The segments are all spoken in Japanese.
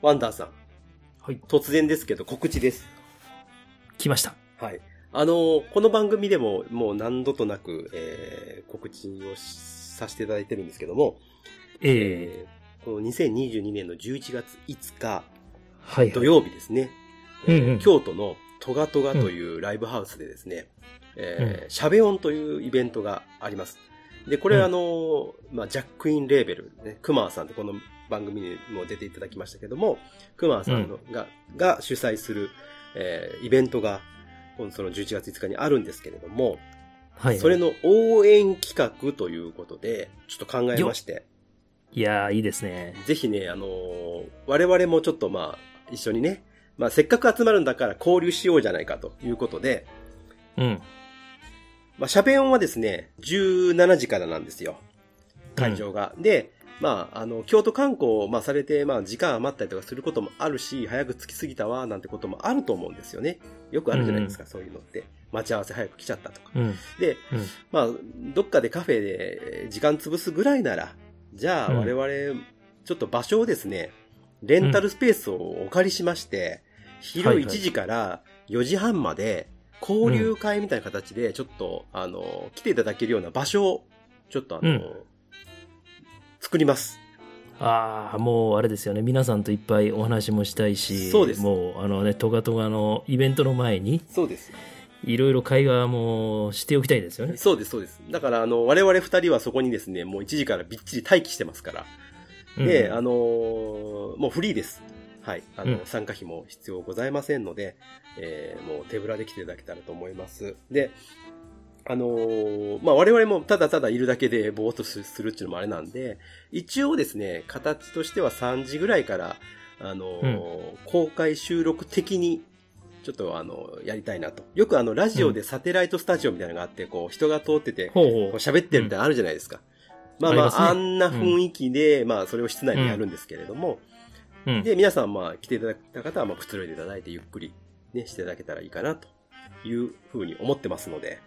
ワンダーさん。はい。突然ですけど告知です。来ました。はい。あの、この番組でももう何度となく、えー告知をさせていただいてるんですけども、ええーこの2022年の11月5日はい。土曜日ですね、えーうんうん京都のトガトガというライブハウスでですね、えーシャベオンというイベントがあります。で、これはあの、まあ、ジャックインレーベル、ね、クマーさんってこの番組にも出ていただきましたけども、クマーさんのが、が主催する、えーイベントが、その11月5日にあるんですけれども、はい。それの応援企画ということで、ちょっと考えまして、いやー、いいですね。ぜひね、あのー我々もちょっとまあ、一緒にね、まあ、せっかく集まるんだから交流しようじゃないかということで、うん。まあ、シャベオンはですね、17時からなんですよ。会場が。で、まあ、あの、京都観光を、まあ、されて、まあ、時間余ったりとかすることもあるし、早く着きすぎたわ、なんてこともあると思うんですよね。よくあるじゃないですか、そういうのって。待ち合わせ早く来ちゃったとか。うん。で、うん。まあ、どっかでカフェで時間潰すぐらいなら、じゃあうん我々、ちょっと場所をですね、レンタルスペースをお借りしまして、昼はいはい1時から4時半まで、交流会みたいな形で、ちょっと、あの、来ていただけるような場所を、ちょっとあの、うん作ります。ああ、もうあれですよね。皆さんといっぱいお話もしたいし、そうですもう、あのね、トガトガのイベントの前に、そうです。いろいろ会話もしておきたいですよね。そうです、そうです。だから、あの、我々二人はそこにですね、もう1時からびっちり待機してますから。で、うんあのーもうフリーです。はい。あの、うん参加費も必要ございませんので、えーもう手ぶらで来ていただけたらと思います。で、あのーまあ、我々もただただいるだけでぼーっとすするっていうのもあれなんで、一応ですね、形としては3時ぐらいから、あのー公開収録的に、ちょっとあの、やりたいなと。よくあの、ラジオでサテライトスタジオみたいなのがあって、こう、人が通ってて。喋ってるみたいなのあるじゃないですか。まあまあ、あねあんな雰囲気で、まあ、それを室内でやるんですけれども、うん。で、皆さん、まあ、来ていただいた方は、まあ、くつろいでいただいて、ゆっくり、ね、していただけたらいいかな、というふうに思ってますので、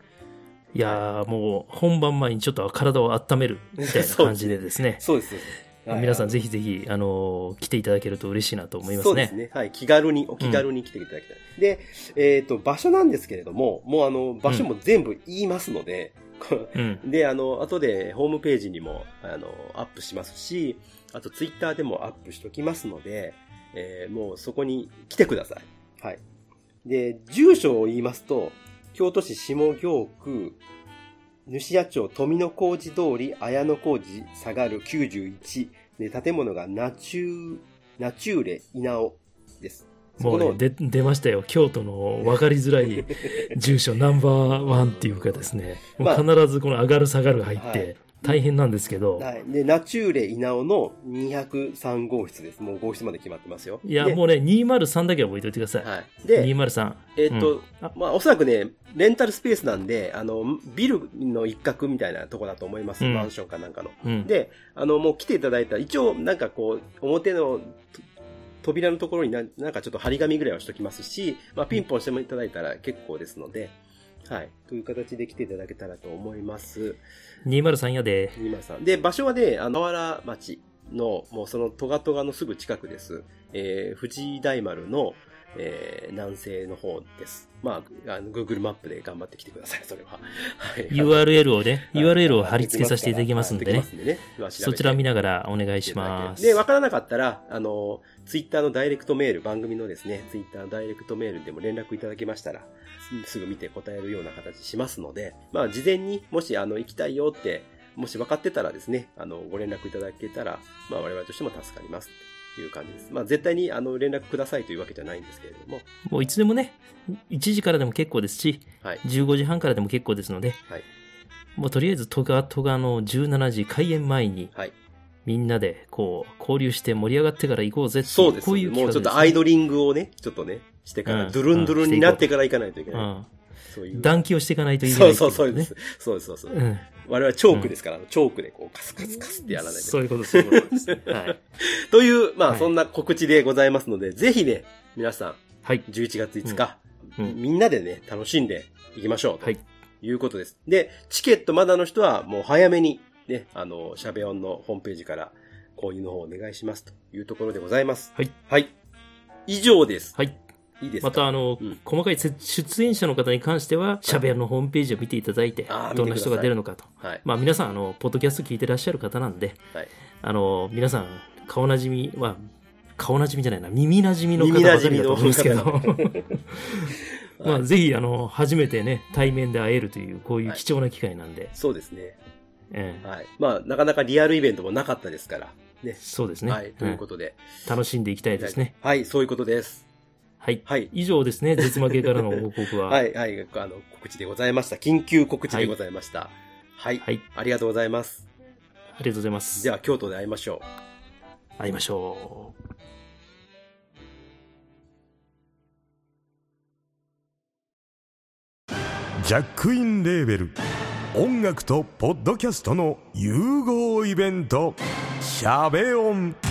いやー、もう本番前にちょっと体を温めるみたいな 感じでですね。そうです。はい皆さんぜひぜひ、あのー来ていただけると嬉しいなと思いますね。そうですね。はい。気軽に、お気軽に来ていただきたい。で、えっ、と、場所なんですけれども、もうあの、場所も全部言いますので、こうん。で、あの、後でホームページにも、あの、アップしますし、あとツイッターでもアップしときますので、えーもうそこに来てください。はい。で、住所を言いますと、京都市下京区、主屋町富野小路通り綾野小路下がる91で、建物がナチュー、ナチューレ稲尾です。もうね、で出ましたよ。京都の分かりづらい 住所ナンバーワンっていうかですね。必ずこの上がる下がる入っはいて大変なんですけど、はい。で、ナチューレ稲尾の203号室です。もう号室まで決まってますよ。いや、でもうね、203だけは覚えておいてください。はい。で、203。えっ、と、うんあまあ、おそらくね、レンタルスペースなんで、あの、ビルの一角みたいなとこだと思います。うんマンションかなんかの。うん。で、あの、もう来ていただいたら、一応、なんかこう、表のと扉のところにななんかちょっと張り紙ぐらいはしときますし、まあ、ピンポンしてもいただいたら結構ですので、はい。という形で来ていただけたらと思います。203やで。今さん。で、場所はね、あの、河原町の、もうそのトガトガのすぐ近くです。えー、藤井大丸の、えー、南西の方です。まあ、あの、Google マップで頑張ってきてください、それは。はい。URL をね、はい URL を貼り付けさせていただきますんでねはいでねそちら見ながらお願いします。で、わからなかったら、あの、ツイッターのダイレクトメール、番組のですね、ツイッターのダイレクトメールでも連絡いただけましたら、すすぐ見て答えるような形しますので、まあ、事前にもし、あの、行きたいよって、もし分かってたらですね、あの、ご連絡いただけたら、まあ、我々としても助かります。という感じです。まあ、絶対に、あの、連絡くださいというわけじゃないんですけれども、もういつでもね、1時からでも結構ですし、はい。15時半からでも結構ですので、はい。もうとりあえずトガトガの17時開演前に、はい。みんなでこう交流して盛り上がってから行こうぜっていうそうです。こういうもうちょっとアイドリングをね、ちょっとね、してから、うんドゥルンドゥルンになってから行かないといけない。ねそういう。うん、暖気をしていかないといけないそうそうそうねです。そうです、そうそう。うん我々はチョークですから、チョークでこうカスカスカスってやらないと。そういうこと、そういうことです。はい。という、まあ、はいそんな告知でございますので、ぜひね、皆さん、はい。11月5日、うんうんみんなでね、楽しんでいきましょう。はい。ということです。で、チケットまだの人は、もう早めに、ね、あの、シャベオンのホームページから購入の方お願いしますというところでございます。はい。はい。以上です。はい。いいですか？また、あの、うん細かいせ出演者の方に関しては、シャベルのホームページを見ていただいてどんな人が出るのかと。はい。まあ皆さん、あの、ポッドキャスト聞いてらっしゃる方なんで、はい。あの、皆さん、顔なじみは、顔なじみじゃないな、耳なじみの方耳ばかりだなじみのと思うんですけど、方 まあ ぜひ、あの、初めてね、対面で会えるという、こういう貴重な機会なんで、そうですね。ええはい。まあ、なかなかリアルイベントもなかったですから。ね。そうですね。はい。ということで。うん楽しんでいきたいですね。はい、そういうことです。はい。はい。以上ですね、絶負けからの報告は。はい、はい、あの、告知でございました。緊急告知でございました。はい。はい。ありがとうございます。ありがとうございます。では、京都で会いましょう。会いましょう。ジャックインレーベル音楽とポッドキャストの融合イベント「シャベオン」「